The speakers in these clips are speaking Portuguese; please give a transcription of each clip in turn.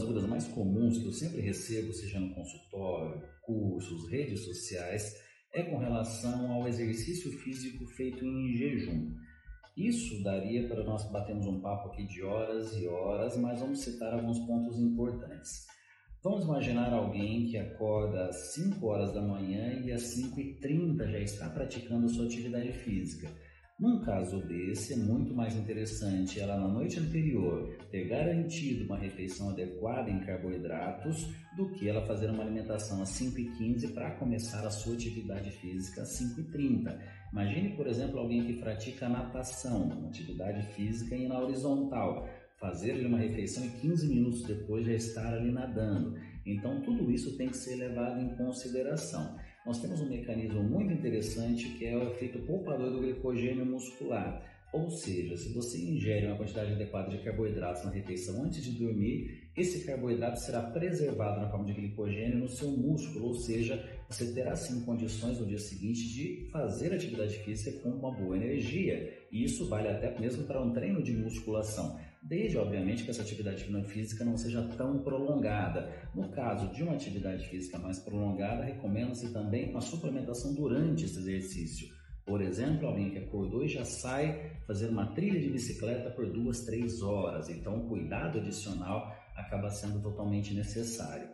dúvidas mais comuns que eu sempre recebo, seja no consultório, cursos, redes sociais, é com relação ao exercício físico feito em jejum. Isso daria para nós batermos um papo aqui de horas e horas, mas vamos citar alguns pontos importantes. Vamos imaginar alguém que acorda às 5 horas da manhã e às 5h30 já está praticando sua atividade física. Num caso desse, é muito mais interessante ela na noite anterior ter garantido uma refeição adequada em carboidratos do que ela fazer uma alimentação às 5h15 para começar a sua atividade física às 5h30. Imagine, por exemplo, alguém que pratica natação, uma atividade física e na horizontal fazer uma refeição e 15 minutos depois já estar ali nadando. Então, tudo isso tem que ser levado em consideração. Nós temos um mecanismo muito interessante que é o efeito poupador do glicogênio muscular. Ou seja, se você ingere uma quantidade adequada de carboidratos na refeição antes de dormir, esse carboidrato será preservado na forma de glicogênio no seu músculo, ou seja, você terá sim condições no dia seguinte de fazer atividade física com uma boa energia. E isso vale até mesmo para um treino de musculação desde, obviamente, que essa atividade física não seja tão prolongada. No caso de uma atividade física mais prolongada, recomenda-se também uma suplementação durante esse exercício. Por exemplo, alguém que acordou e já sai fazer uma trilha de bicicleta por duas, três horas. Então, um cuidado adicional acaba sendo totalmente necessário.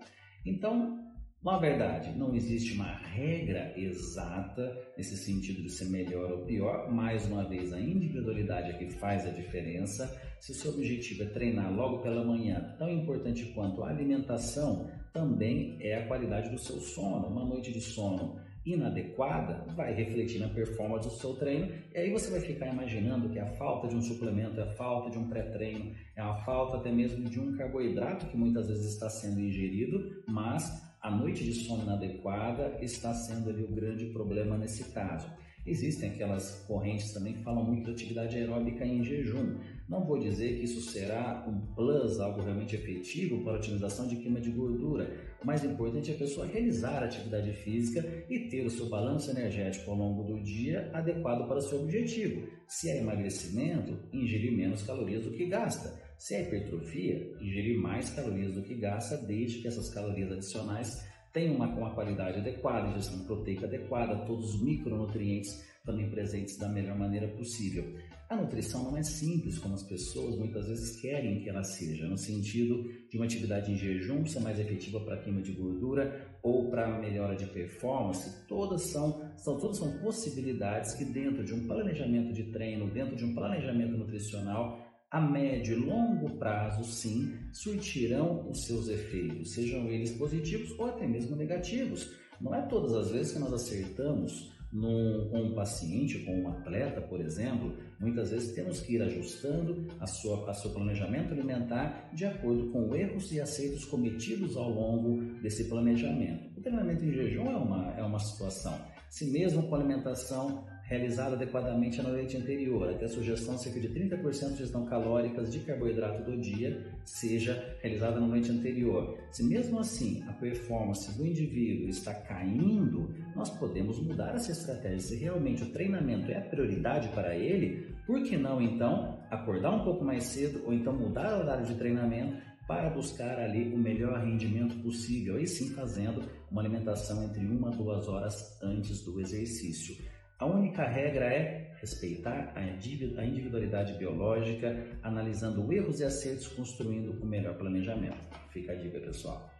Então, na verdade, não existe uma regra exata nesse sentido de ser melhor ou pior. Mais uma vez, a individualidade é que faz a diferença. Se o seu objetivo é treinar logo pela manhã, tão importante quanto a alimentação, também é a qualidade do seu sono. Uma noite de sono inadequada vai refletir na performance do seu treino e aí você vai ficar imaginando que a falta de um suplemento é a falta de um pré-treino, é a falta até mesmo de um carboidrato que muitas vezes está sendo ingerido, mas a noite de sono inadequada está sendo ali o grande problema nesse caso. Existem aquelas correntes também que falam muito de atividade aeróbica em jejum. Não vou dizer que isso será um plus, algo realmente efetivo para a otimização de queima de gordura. O mais importante é a pessoa realizar a atividade física e ter o seu balanço energético ao longo do dia adequado para o seu objetivo. Se é emagrecimento, ingerir menos calorias do que gasta. Se é hipertrofia, ingerir mais calorias do que gasta, desde que essas calorias adicionais tenham uma, uma qualidade adequada, ingestão proteica adequada, todos os micronutrientes também presentes da melhor maneira possível. A nutrição não é simples como as pessoas muitas vezes querem que ela seja, no sentido de uma atividade em jejum ser mais efetiva para queima de gordura ou para melhora de performance, todas são, são, todas são possibilidades que dentro de um planejamento de treino, dentro de um planejamento nutricional, a médio e longo prazo, sim, surtirão os seus efeitos, sejam eles positivos ou até mesmo negativos. Não é todas as vezes que nós acertamos num, com um paciente, com um atleta, por exemplo, muitas vezes temos que ir ajustando a sua, a seu planejamento alimentar de acordo com erros e acertos cometidos ao longo desse planejamento. O treinamento em jejum é uma, é uma situação. Se mesmo com alimentação realizada adequadamente na noite anterior, até a sugestão cerca de 30% de gestão calóricas de carboidrato do dia seja realizada na noite anterior. Se mesmo assim a performance do indivíduo está caindo, nós podemos mudar essa estratégia. Se realmente o treinamento é a prioridade para ele, por que não então acordar um pouco mais cedo ou então mudar o horário de treinamento para buscar ali o melhor rendimento possível e sim fazendo uma alimentação entre uma a duas horas antes do exercício. A única regra é respeitar a individualidade biológica, analisando erros e acertos, construindo o melhor planejamento. Fica a dica, pessoal.